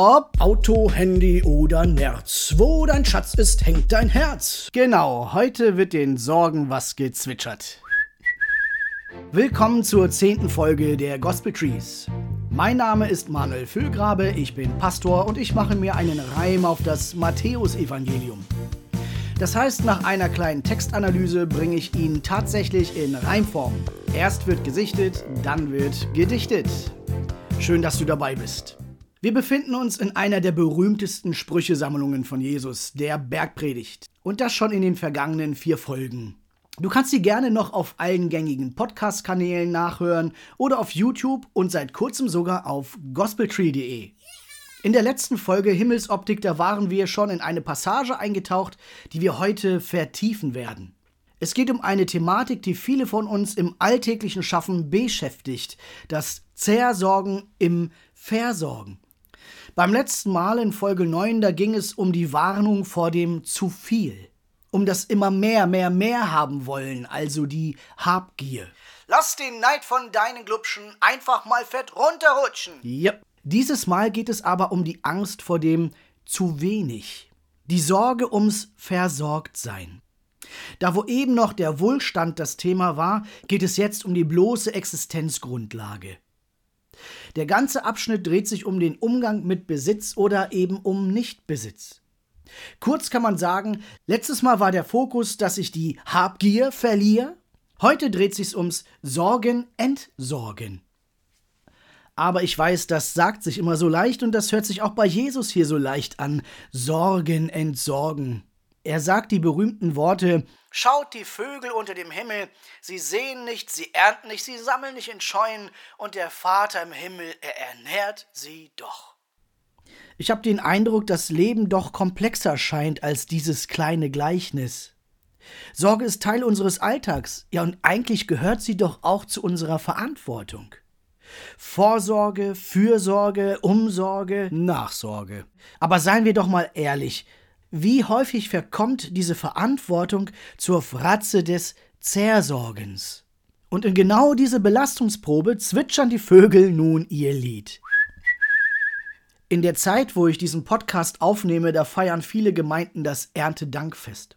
Stopp! Auto, Handy oder Nerz. Wo dein Schatz ist, hängt dein Herz. Genau, heute wird den Sorgen was gezwitschert. Willkommen zur zehnten Folge der Gospel Trees. Mein Name ist Manuel Füllgrabe, ich bin Pastor und ich mache mir einen Reim auf das Matthäusevangelium. Das heißt, nach einer kleinen Textanalyse bringe ich ihn tatsächlich in Reimform. Erst wird gesichtet, dann wird gedichtet. Schön, dass du dabei bist. Wir befinden uns in einer der berühmtesten Sprüchesammlungen von Jesus, der Bergpredigt. Und das schon in den vergangenen vier Folgen. Du kannst sie gerne noch auf allen gängigen Podcast-Kanälen nachhören oder auf YouTube und seit kurzem sogar auf gospeltree.de. In der letzten Folge Himmelsoptik, da waren wir schon in eine Passage eingetaucht, die wir heute vertiefen werden. Es geht um eine Thematik, die viele von uns im alltäglichen Schaffen beschäftigt, das Zersorgen im Versorgen. Beim letzten Mal in Folge 9, da ging es um die Warnung vor dem zu viel. Um das immer mehr, mehr, mehr haben wollen, also die Habgier. Lass den Neid von deinen Glubschen einfach mal fett runterrutschen. Yep. Dieses Mal geht es aber um die Angst vor dem zu wenig. Die Sorge ums Versorgtsein. Da wo eben noch der Wohlstand das Thema war, geht es jetzt um die bloße Existenzgrundlage. Der ganze Abschnitt dreht sich um den Umgang mit Besitz oder eben um Nichtbesitz. Kurz kann man sagen, letztes Mal war der Fokus, dass ich die Habgier verliere. Heute dreht sich's ums Sorgen, Entsorgen. Aber ich weiß, das sagt sich immer so leicht und das hört sich auch bei Jesus hier so leicht an. Sorgen, Entsorgen. Er sagt die berühmten Worte Schaut die Vögel unter dem Himmel, sie sehen nicht, sie ernten nicht, sie sammeln nicht in Scheunen, und der Vater im Himmel, er ernährt sie doch. Ich habe den Eindruck, dass Leben doch komplexer scheint als dieses kleine Gleichnis. Sorge ist Teil unseres Alltags, ja und eigentlich gehört sie doch auch zu unserer Verantwortung. Vorsorge, Fürsorge, Umsorge, Nachsorge. Aber seien wir doch mal ehrlich, wie häufig verkommt diese Verantwortung zur Fratze des Zersorgens? Und in genau diese Belastungsprobe zwitschern die Vögel nun ihr Lied. In der Zeit, wo ich diesen Podcast aufnehme, da feiern viele Gemeinden das Erntedankfest.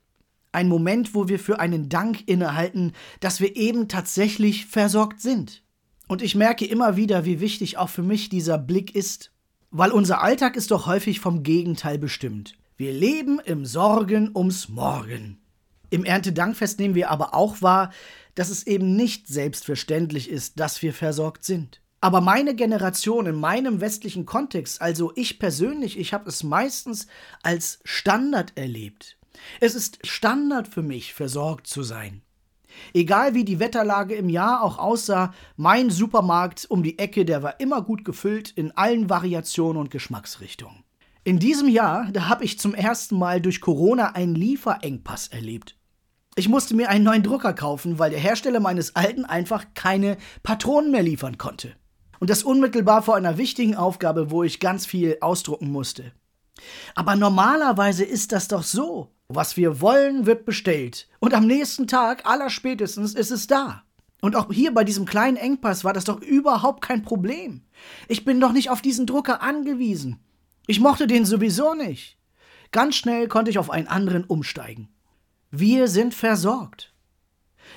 Ein Moment, wo wir für einen Dank innehalten, dass wir eben tatsächlich versorgt sind. Und ich merke immer wieder, wie wichtig auch für mich dieser Blick ist. Weil unser Alltag ist doch häufig vom Gegenteil bestimmt. Wir leben im Sorgen ums Morgen. Im Erntedankfest nehmen wir aber auch wahr, dass es eben nicht selbstverständlich ist, dass wir versorgt sind. Aber meine Generation in meinem westlichen Kontext, also ich persönlich, ich habe es meistens als Standard erlebt. Es ist Standard für mich, versorgt zu sein. Egal wie die Wetterlage im Jahr auch aussah, mein Supermarkt um die Ecke, der war immer gut gefüllt in allen Variationen und Geschmacksrichtungen. In diesem Jahr, da habe ich zum ersten Mal durch Corona einen Lieferengpass erlebt. Ich musste mir einen neuen Drucker kaufen, weil der Hersteller meines alten einfach keine Patronen mehr liefern konnte. Und das unmittelbar vor einer wichtigen Aufgabe, wo ich ganz viel ausdrucken musste. Aber normalerweise ist das doch so. Was wir wollen, wird bestellt. Und am nächsten Tag, allerspätestens, ist es da. Und auch hier bei diesem kleinen Engpass war das doch überhaupt kein Problem. Ich bin doch nicht auf diesen Drucker angewiesen. Ich mochte den sowieso nicht. Ganz schnell konnte ich auf einen anderen umsteigen. Wir sind versorgt.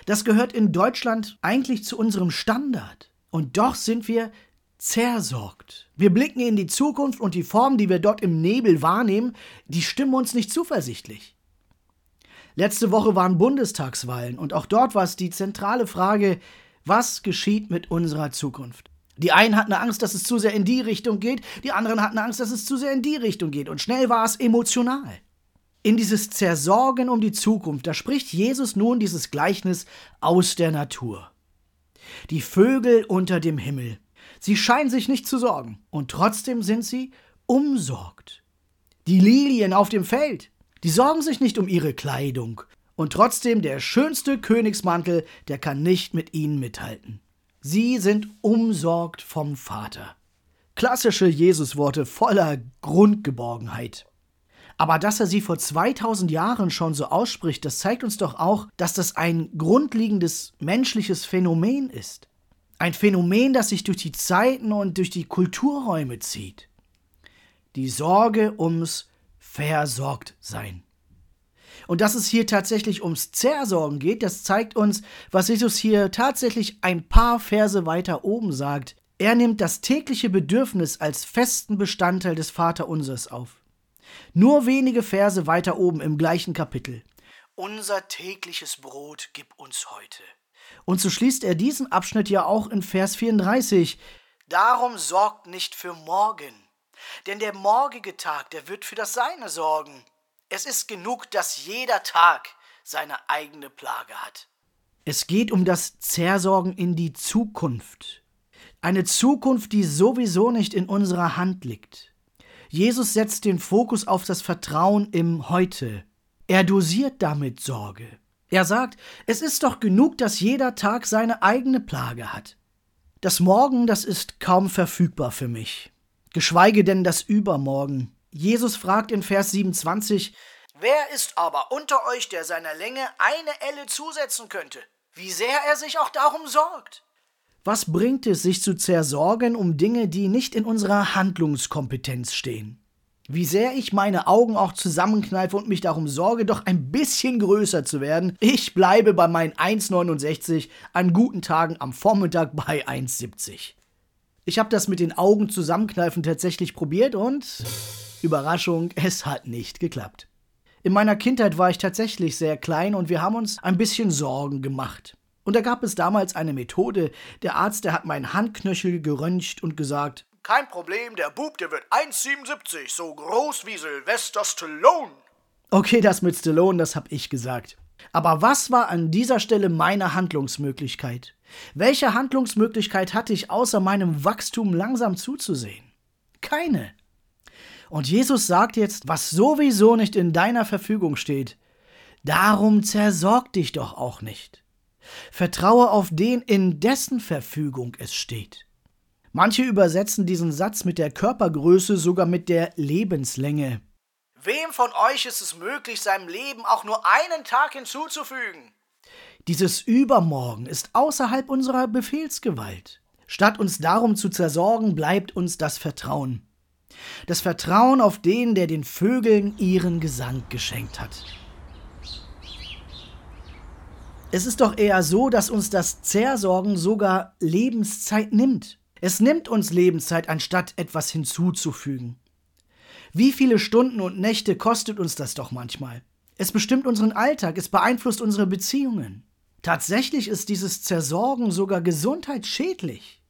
Das gehört in Deutschland eigentlich zu unserem Standard. Und doch sind wir zersorgt. Wir blicken in die Zukunft und die Form, die wir dort im Nebel wahrnehmen, die stimmen uns nicht zuversichtlich. Letzte Woche waren Bundestagswahlen und auch dort war es die zentrale Frage, was geschieht mit unserer Zukunft? Die einen hatten Angst, dass es zu sehr in die Richtung geht, die anderen hatten Angst, dass es zu sehr in die Richtung geht. Und schnell war es emotional. In dieses Zersorgen um die Zukunft, da spricht Jesus nun dieses Gleichnis aus der Natur. Die Vögel unter dem Himmel. Sie scheinen sich nicht zu sorgen, und trotzdem sind sie umsorgt. Die Lilien auf dem Feld, die sorgen sich nicht um ihre Kleidung, und trotzdem der schönste Königsmantel, der kann nicht mit ihnen mithalten. Sie sind umsorgt vom Vater. Klassische Jesusworte voller Grundgeborgenheit. Aber dass er sie vor 2000 Jahren schon so ausspricht, das zeigt uns doch auch, dass das ein grundlegendes menschliches Phänomen ist. Ein Phänomen, das sich durch die Zeiten und durch die Kulturräume zieht. die Sorge ums Versorgtsein. Und dass es hier tatsächlich ums Zersorgen geht, das zeigt uns, was Jesus hier tatsächlich ein paar Verse weiter oben sagt. Er nimmt das tägliche Bedürfnis als festen Bestandteil des Vaterunsers auf. Nur wenige Verse weiter oben im gleichen Kapitel. Unser tägliches Brot gib uns heute. Und so schließt er diesen Abschnitt ja auch in Vers 34. Darum sorgt nicht für morgen, denn der morgige Tag, der wird für das Seine sorgen. Es ist genug, dass jeder Tag seine eigene Plage hat. Es geht um das Zersorgen in die Zukunft. Eine Zukunft, die sowieso nicht in unserer Hand liegt. Jesus setzt den Fokus auf das Vertrauen im Heute. Er dosiert damit Sorge. Er sagt, es ist doch genug, dass jeder Tag seine eigene Plage hat. Das Morgen, das ist kaum verfügbar für mich. Geschweige denn das Übermorgen. Jesus fragt in Vers 27, Wer ist aber unter euch, der seiner Länge eine Elle zusetzen könnte? Wie sehr er sich auch darum sorgt. Was bringt es, sich zu zersorgen um Dinge, die nicht in unserer Handlungskompetenz stehen? Wie sehr ich meine Augen auch zusammenkneife und mich darum sorge, doch ein bisschen größer zu werden, ich bleibe bei meinen 1,69, an guten Tagen am Vormittag bei 1,70. Ich habe das mit den Augen zusammenkneifen tatsächlich probiert und Überraschung, es hat nicht geklappt. In meiner Kindheit war ich tatsächlich sehr klein und wir haben uns ein bisschen Sorgen gemacht. Und da gab es damals eine Methode. Der Arzt, der hat meinen Handknöchel geröntgt und gesagt: Kein Problem, der Bub, der wird 1,77, so groß wie Sylvester Stallone. Okay, das mit Stallone, das hab ich gesagt. Aber was war an dieser Stelle meine Handlungsmöglichkeit? Welche Handlungsmöglichkeit hatte ich außer meinem Wachstum langsam zuzusehen? Keine. Und Jesus sagt jetzt, was sowieso nicht in deiner Verfügung steht, darum zersorg dich doch auch nicht. Vertraue auf den, in dessen Verfügung es steht. Manche übersetzen diesen Satz mit der Körpergröße sogar mit der Lebenslänge. Wem von euch ist es möglich, seinem Leben auch nur einen Tag hinzuzufügen? Dieses Übermorgen ist außerhalb unserer Befehlsgewalt. Statt uns darum zu zersorgen, bleibt uns das Vertrauen. Das Vertrauen auf den, der den Vögeln ihren Gesang geschenkt hat. Es ist doch eher so, dass uns das Zersorgen sogar Lebenszeit nimmt. Es nimmt uns Lebenszeit, anstatt etwas hinzuzufügen. Wie viele Stunden und Nächte kostet uns das doch manchmal? Es bestimmt unseren Alltag, es beeinflusst unsere Beziehungen. Tatsächlich ist dieses Zersorgen sogar gesundheitsschädlich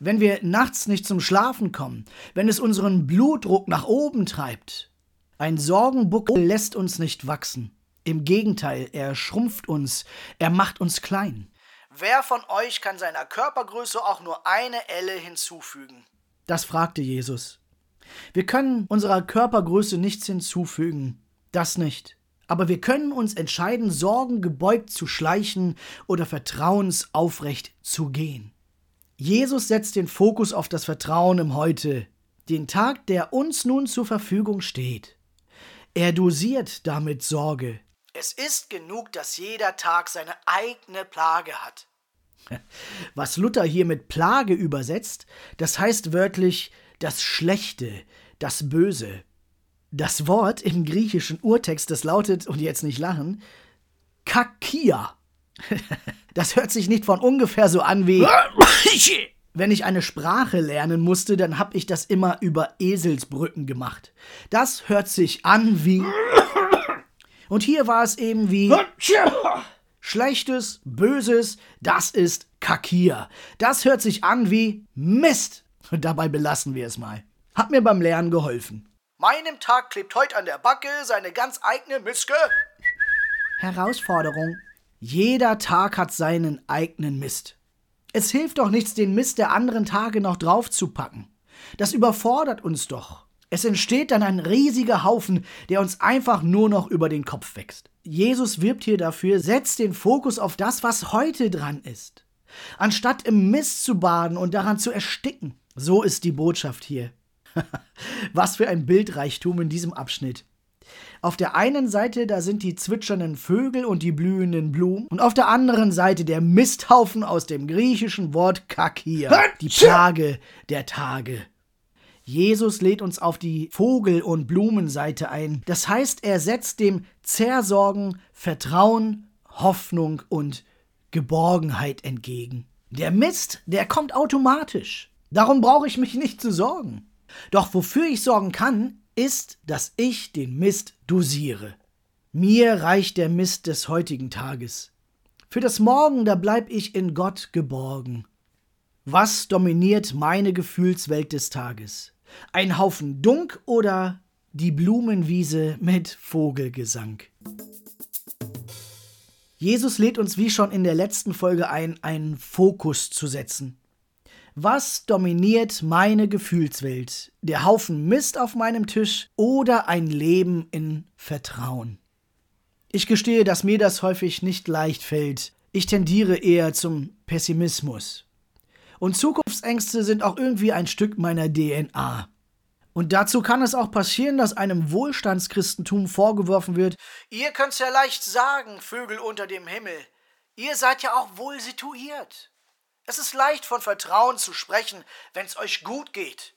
wenn wir nachts nicht zum Schlafen kommen, wenn es unseren Blutdruck nach oben treibt. Ein Sorgenbuckel lässt uns nicht wachsen. Im Gegenteil, er schrumpft uns, er macht uns klein. Wer von euch kann seiner Körpergröße auch nur eine Elle hinzufügen? Das fragte Jesus. Wir können unserer Körpergröße nichts hinzufügen. Das nicht. Aber wir können uns entscheiden, Sorgen gebeugt zu schleichen oder vertrauensaufrecht zu gehen. Jesus setzt den Fokus auf das Vertrauen im Heute, den Tag, der uns nun zur Verfügung steht. Er dosiert damit Sorge. Es ist genug, dass jeder Tag seine eigene Plage hat. Was Luther hier mit Plage übersetzt, das heißt wörtlich das Schlechte, das Böse. Das Wort im griechischen Urtext, das lautet, und jetzt nicht lachen, kakia. Das hört sich nicht von ungefähr so an wie. Wenn ich eine Sprache lernen musste, dann habe ich das immer über Eselsbrücken gemacht. Das hört sich an wie. Und hier war es eben wie. Schlechtes, Böses, das ist Kakia. Das hört sich an wie Mist. Und dabei belassen wir es mal. Hat mir beim Lernen geholfen. Meinem Tag klebt heute an der Backe seine ganz eigene Miske. Herausforderung jeder Tag hat seinen eigenen Mist. Es hilft doch nichts, den Mist der anderen Tage noch draufzupacken. Das überfordert uns doch. Es entsteht dann ein riesiger Haufen, der uns einfach nur noch über den Kopf wächst. Jesus wirbt hier dafür, setzt den Fokus auf das, was heute dran ist. Anstatt im Mist zu baden und daran zu ersticken. So ist die Botschaft hier. was für ein Bildreichtum in diesem Abschnitt. Auf der einen Seite, da sind die zwitschernden Vögel und die blühenden Blumen. Und auf der anderen Seite der Misthaufen aus dem griechischen Wort Kakia. Die Plage der Tage. Jesus lädt uns auf die Vogel- und Blumenseite ein. Das heißt, er setzt dem Zersorgen Vertrauen, Hoffnung und Geborgenheit entgegen. Der Mist, der kommt automatisch. Darum brauche ich mich nicht zu sorgen. Doch wofür ich sorgen kann, ist, dass ich den Mist dosiere. Mir reicht der Mist des heutigen Tages. Für das Morgen, da bleib ich in Gott geborgen. Was dominiert meine Gefühlswelt des Tages? Ein Haufen Dunk oder die Blumenwiese mit Vogelgesang? Jesus lädt uns wie schon in der letzten Folge ein, einen Fokus zu setzen. Was dominiert meine Gefühlswelt? Der Haufen Mist auf meinem Tisch oder ein Leben in Vertrauen? Ich gestehe, dass mir das häufig nicht leicht fällt. Ich tendiere eher zum Pessimismus. Und Zukunftsängste sind auch irgendwie ein Stück meiner DNA. Und dazu kann es auch passieren, dass einem Wohlstandschristentum vorgeworfen wird, ihr könnt's ja leicht sagen, Vögel unter dem Himmel. Ihr seid ja auch wohl situiert. Es ist leicht von Vertrauen zu sprechen, wenn's euch gut geht.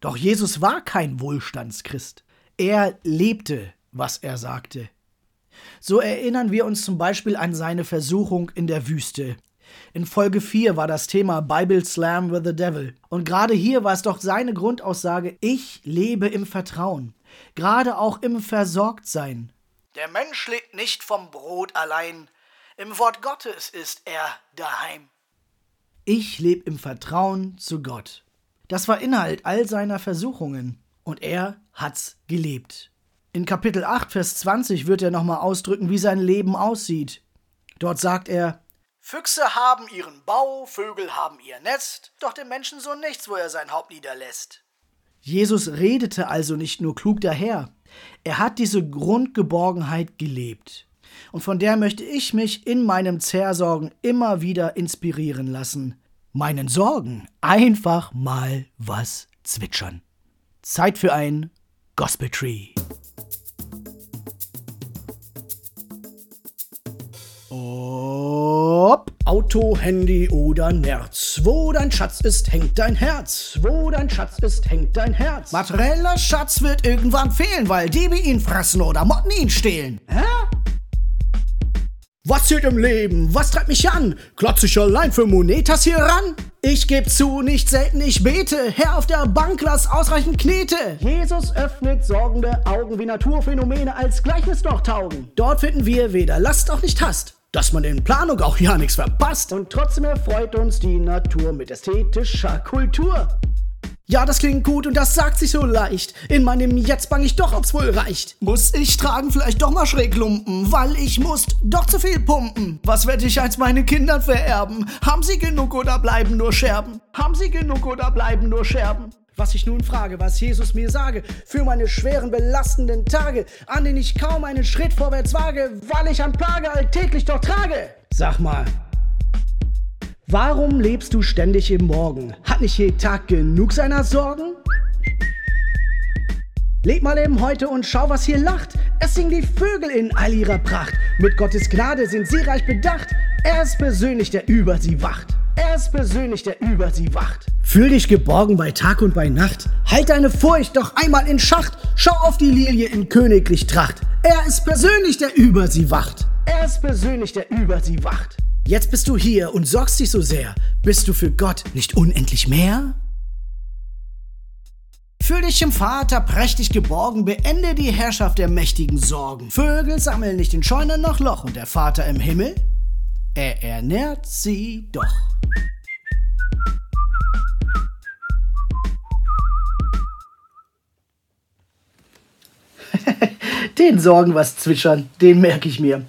Doch Jesus war kein Wohlstandschrist. Er lebte, was er sagte. So erinnern wir uns zum Beispiel an seine Versuchung in der Wüste. In Folge 4 war das Thema Bible Slam with the Devil. Und gerade hier war es doch seine Grundaussage, ich lebe im Vertrauen, gerade auch im Versorgtsein. Der Mensch lebt nicht vom Brot allein, im Wort Gottes ist er daheim. Ich lebe im Vertrauen zu Gott. Das war Inhalt all seiner Versuchungen. Und er hat's gelebt. In Kapitel 8, Vers 20 wird er nochmal ausdrücken, wie sein Leben aussieht. Dort sagt er, Füchse haben ihren Bau, Vögel haben ihr Nest, doch dem Menschensohn nichts, wo er sein Haupt niederlässt. Jesus redete also nicht nur klug daher, er hat diese Grundgeborgenheit gelebt. Und von der möchte ich mich in meinem Zersorgen immer wieder inspirieren lassen. Meinen Sorgen einfach mal was zwitschern. Zeit für ein Gospel Tree. Ob Auto, Handy oder Nerz. Wo dein Schatz ist, hängt dein Herz. Wo dein Schatz ist, hängt dein Herz. Materieller Schatz wird irgendwann fehlen, weil Diebe ihn fressen oder Motten ihn stehlen. Hä? Was zählt im Leben? Was treibt mich an? Klotz ich allein für Monetas hier ran? Ich geb zu, nicht selten ich bete. Herr auf der Bank, lass ausreichend Knete. Jesus öffnet sorgende Augen, wie Naturphänomene als Gleichnis doch taugen. Dort finden wir weder Last auch nicht Hast dass man in Planung auch ja nichts verpasst. Und trotzdem erfreut uns die Natur mit ästhetischer Kultur. Ja, das klingt gut und das sagt sich so leicht. In meinem Jetzt bang ich doch, ob's wohl reicht. Muss ich tragen vielleicht doch mal Schräglumpen, weil ich muss doch zu viel pumpen. Was werde ich als meine Kinder vererben? Haben sie genug oder bleiben nur Scherben? Haben sie genug oder bleiben nur Scherben? Was ich nun frage, was Jesus mir sage, für meine schweren, belastenden Tage, an denen ich kaum einen Schritt vorwärts wage, weil ich an Plage alltäglich doch trage. Sag mal, warum lebst du ständig im Morgen? Hat nicht jeden Tag genug seiner Sorgen? Leb mal eben heute und schau, was hier lacht. Es singen die Vögel in all ihrer Pracht. Mit Gottes Gnade sind sie reich bedacht. Er ist persönlich, der über sie wacht. Er ist persönlich, der über sie wacht. Fühl dich geborgen bei Tag und bei Nacht. Halt deine Furcht doch einmal in Schacht. Schau auf die Lilie in königlich Tracht. Er ist persönlich, der über sie wacht. Er ist persönlich, der über sie wacht. Jetzt bist du hier und sorgst dich so sehr. Bist du für Gott nicht unendlich mehr? Fühl dich im Vater prächtig geborgen, beende die Herrschaft der mächtigen Sorgen. Vögel sammeln nicht in Scheunen noch Loch und der Vater im Himmel, er ernährt sie doch. den Sorgen was zwitschern, den merke ich mir.